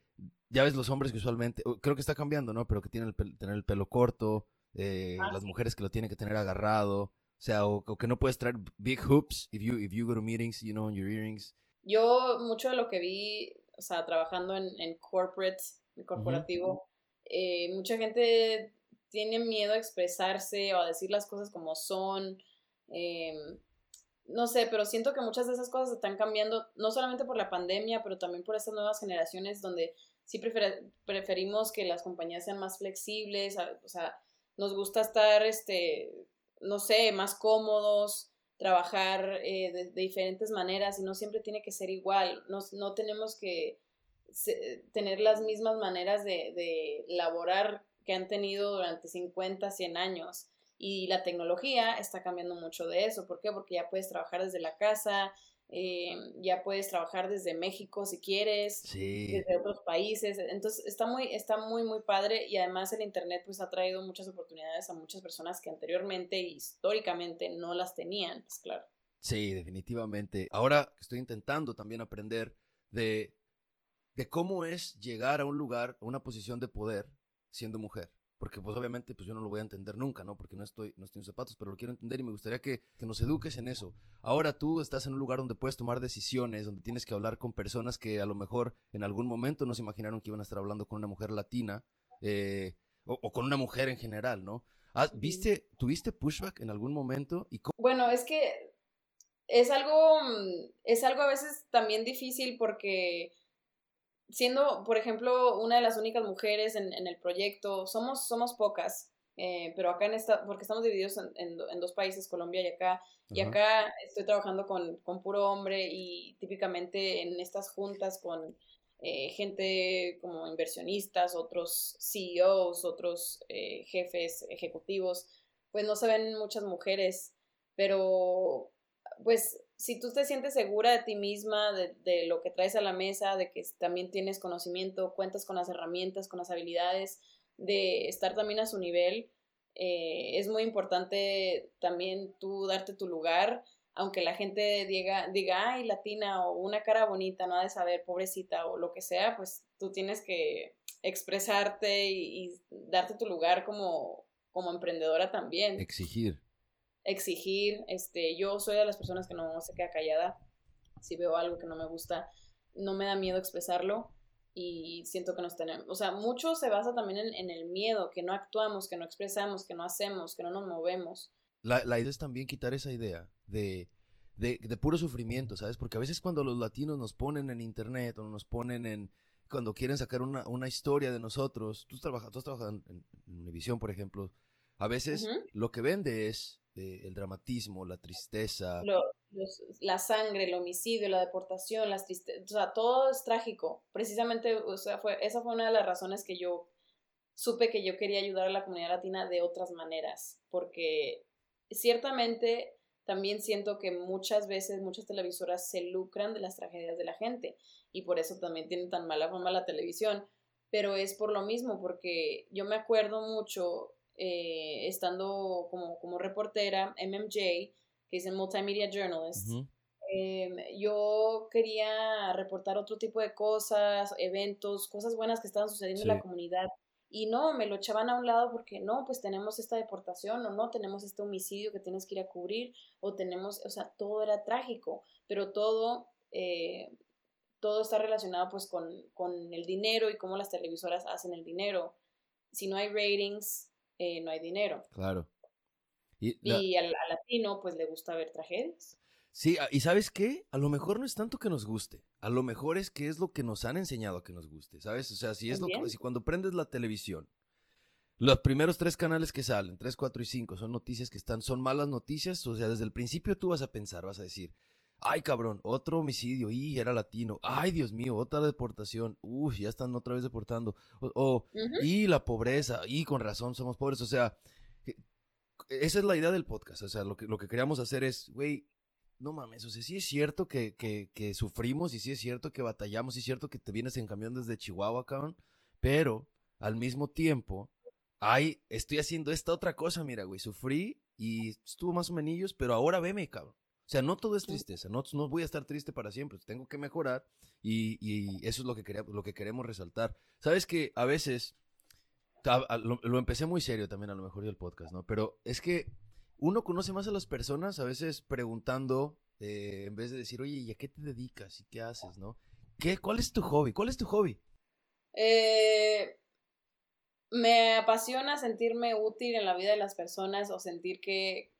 ya ves los hombres que usualmente, creo que está cambiando, ¿no? Pero que tienen el tener el pelo corto, eh, ah, las mujeres que lo tienen que tener agarrado, o sea, o, que no puedes traer big hoops if you, if you go to meetings, you know, your earrings. Yo, mucho de lo que vi, o sea, trabajando en, en corporate, en corporativo, eh, mucha gente tiene miedo a expresarse o a decir las cosas como son. Eh, no sé, pero siento que muchas de esas cosas están cambiando, no solamente por la pandemia, pero también por estas nuevas generaciones donde sí preferimos que las compañías sean más flexibles, o sea, nos gusta estar, este, no sé, más cómodos, trabajar eh, de, diferentes maneras y no siempre tiene que ser igual, no, no tenemos que tener las mismas maneras de, de laborar que han tenido durante 50, 100 años. Y la tecnología está cambiando mucho de eso. ¿Por qué? Porque ya puedes trabajar desde la casa, eh, ya puedes trabajar desde México si quieres, desde otros países. Entonces está muy, está muy, muy padre y además el Internet pues ha traído muchas oportunidades a muchas personas que anteriormente históricamente no las tenían, pues claro. Sí, definitivamente. Ahora estoy intentando también aprender de, de cómo es llegar a un lugar, a una posición de poder siendo mujer porque pues obviamente pues yo no lo voy a entender nunca, ¿no? Porque no estoy, no estoy en zapatos, pero lo quiero entender y me gustaría que, que, nos eduques en eso. Ahora tú estás en un lugar donde puedes tomar decisiones, donde tienes que hablar con personas que a lo mejor en algún momento no se imaginaron que iban a estar hablando con una mujer latina eh, o, con una mujer en general, ¿no? Ah, ¿Viste, tuviste pushback en algún momento? Y bueno, es que es algo, mm, es algo a veces también difícil porque siendo, por ejemplo, una de las únicas mujeres en, el proyecto, somos, somos pocas, eh, pero acá en esta, porque estamos divididos en, dos países, Colombia y acá, y acá estoy trabajando con, con, puro hombre y típicamente en estas juntas con eh, gente como inversionistas, otros CEOs, otros eh, jefes ejecutivos, pues no se ven muchas mujeres, pero pues si tú te sientes segura de ti misma, de, lo que traes a la mesa, de que también tienes conocimiento, cuentas con las herramientas, con las habilidades, de estar también a su nivel, eh, es muy importante también tú darte tu lugar, aunque la gente diga, diga, ay, latina o una cara bonita, no ha de saber, pobrecita o lo que sea, pues tú tienes que expresarte y, darte tu lugar como, como emprendedora también. Exigir. Exigir, este, yo soy de las personas que no se queda callada. Si veo algo que no me gusta, no me da miedo expresarlo y siento que nos tenemos, o sea, mucho se basa también en, el miedo, que no actuamos, que no expresamos, que no hacemos, que no nos movemos. La, idea es también quitar esa idea de, de, puro sufrimiento, ¿sabes? Porque a veces cuando los latinos nos ponen en internet o nos ponen en, cuando quieren sacar una, historia de nosotros, tú trabajas, tú trabajas en, en, Univision, por ejemplo, a veces lo que vende es el dramatismo, la tristeza, la sangre, el homicidio, la deportación, las tristezas, o sea, todo es trágico. Precisamente, o sea, fue, esa fue una de las razones que yo supe que yo quería ayudar a la comunidad latina de otras maneras, porque ciertamente también siento que muchas veces muchas televisoras se lucran de las tragedias de la gente y por eso también tienen tan mala fama la televisión, pero es por lo mismo, porque yo me acuerdo mucho eh, estando como, como reportera, MMJ, que dicen Multimedia Journalist. Em, yo quería reportar otro tipo de cosas, eventos, cosas buenas que estaban sucediendo en la comunidad. Y no, me lo echaban a un lado porque no, pues tenemos esta deportación o no, tenemos este homicidio que tienes que ir a cubrir o tenemos, o sea, todo era trágico, pero todo, eh, todo está relacionado pues con, con, el dinero y cómo las televisoras hacen el dinero. Si no hay ratings, eh, no hay dinero. Claro. Y, al, latino, pues le gusta ver tragedias. Sí, ah, y ¿sabes qué? A lo mejor no es tanto que nos guste. A lo mejor es que es lo que nos han enseñado a que nos guste, ¿sabes? O sea, si es lo que, si cuando prendes la televisión, los primeros tres canales que salen, tres, cuatro y cinco, son noticias que están, son malas noticias. O sea, desde el principio tú vas a pensar, vas a decir, ay cabrón, otro homicidio, y era latino, ay Dios mío, otra deportación, uy, ya están otra vez deportando, o, y la pobreza, y con razón somos pobres, o sea, esa es la idea del podcast. O sea, lo que, lo que queríamos hacer es, güey, no mames, o sea, sí es cierto que, que, sufrimos y sí es cierto que batallamos, sí es cierto que te vienes en camión desde Chihuahua, cabrón, pero al mismo tiempo, ay, estoy haciendo esta otra cosa, mira, güey, sufrí y estuvo más o menos, pero ahora veme, cabrón. O sea, no todo es tristeza, no, no voy a estar triste para siempre, tengo que mejorar y, y eso es lo que, queríamos, lo que queremos resaltar. Sabes que a veces lo, empecé muy serio también a lo mejor del podcast, ¿no? Pero es que uno conoce más a las personas a veces preguntando, eh, en vez de decir, oye, ¿y a qué te dedicas? ¿Y qué haces, no? ¿Qué, ¿Cuál es tu hobby? ¿Cuál es tu hobby? Eh, me apasiona sentirme útil en la vida de las personas o sentir que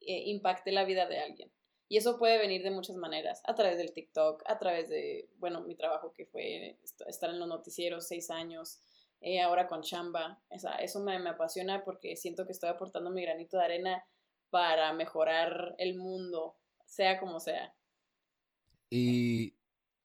eh, impacte la vida de alguien. Y eso puede venir de muchas maneras, a través del TikTok, a través de, bueno, mi trabajo que fue estar en los noticieros seis años, eh, ahora con chamba. eso me, apasiona porque siento que estoy aportando mi granito de arena para mejorar el mundo, sea como sea. Y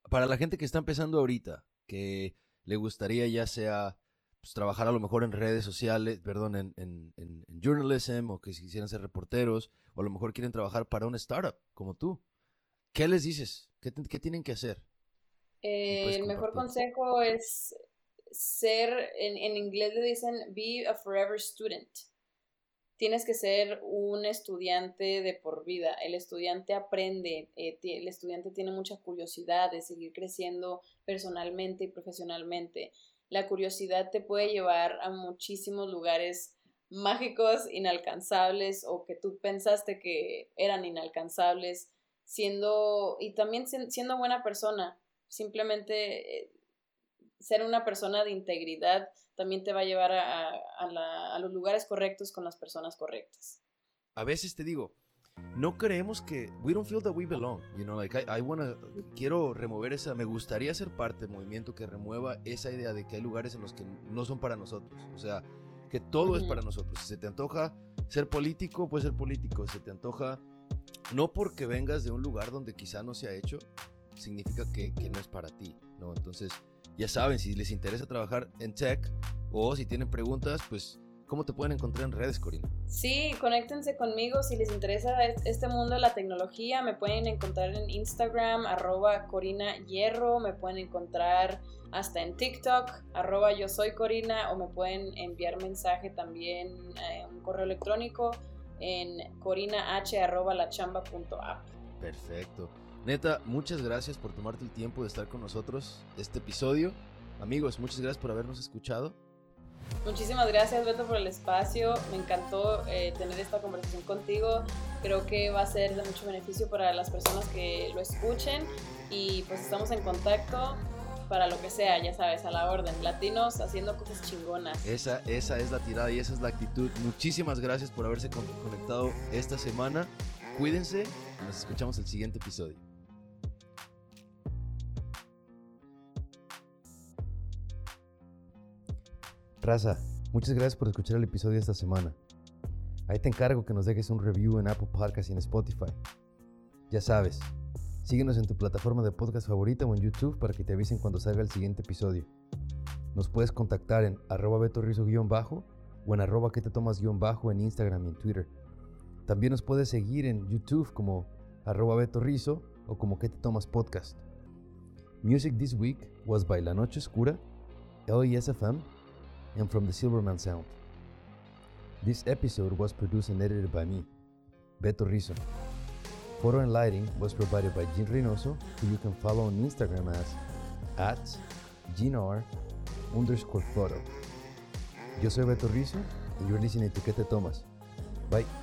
para la gente que está empezando ahorita, que le gustaría ya sea pues, trabajar a lo mejor en redes sociales, perdón, en, en, en, journalism, o que quisieran ser reporteros, o a lo mejor quieren trabajar para una startup como tú, ¿qué les dices? ¿Qué, qué tienen que hacer? Eh, el mejor consejo es ser, en, en inglés le dicen, be a forever student. Tienes que ser un estudiante de por vida. El estudiante aprende, eh, el estudiante tiene mucha curiosidad de seguir creciendo personalmente y profesionalmente. La curiosidad te puede llevar a muchísimos lugares mágicos, inalcanzables o que tú pensaste que eran inalcanzables, siendo y también siendo buena persona. Simplemente eh, ser una persona de integridad también te va a llevar a, los lugares correctos con las personas correctas. A veces te digo, no creemos que we don't feel that we belong, you know, like I, wanna, quiero remover esa, me gustaría ser parte del movimiento que remueva esa idea de que hay lugares en los que no son para nosotros, o sea, que todo es para nosotros. Si se te antoja ser político, puedes ser político. Si se te antoja, no porque vengas de un lugar donde quizá no se ha hecho, significa que, que no es para ti, ¿no? Entonces, ya saben, si les interesa trabajar en tech o si tienen preguntas, pues ¿cómo te pueden encontrar en redes, Corina? Sí, conéctense conmigo si les interesa este mundo de la tecnología. Me pueden encontrar en Instagram, arroba Corina Hierro, me pueden encontrar hasta en TikTok, arroba yo soy Corina, o me pueden enviar mensaje también, eh, un correo electrónico en corinah arroba lachamba.app. Perfecto. Neta, muchas gracias por tomarte el tiempo de estar con nosotros este episodio. Amigos, muchas gracias por habernos escuchado. Muchísimas gracias Beto por el espacio, me encantó eh, tener esta conversación contigo, creo que va a ser de mucho beneficio para las personas que lo escuchen y pues estamos en contacto para lo que sea, ya sabes, a la orden, latinos haciendo cosas chingonas. Esa, esa es la tirada y esa es la actitud. Muchísimas gracias por haberse conectado esta semana, cuídense, nos escuchamos el siguiente episodio. Raza, muchas gracias por escuchar el episodio esta semana. Ahí te encargo que nos dejes un review en Apple Podcasts y en Spotify. Ya sabes, síguenos en tu plataforma de podcast favorita o en YouTube para que te avisen cuando salga el siguiente episodio. Nos puedes contactar en arroba betorrizo-bajo o en arroba que te tomas-bajo en Instagram y en Twitter. También nos puedes seguir en YouTube como arroba betorrizo o como que te tomas podcast. Music this week was by La Noche Oscura, LESFM, and from the Silverman Sound. This episode was produced and edited by me, Beto Rizzo. Photo and lighting was provided by Jean Reynoso, who you can follow on Instagram as at GNR underscore photo. Yo soy Beto Rizzo, and you're listening to Que Te Tomas. Bye.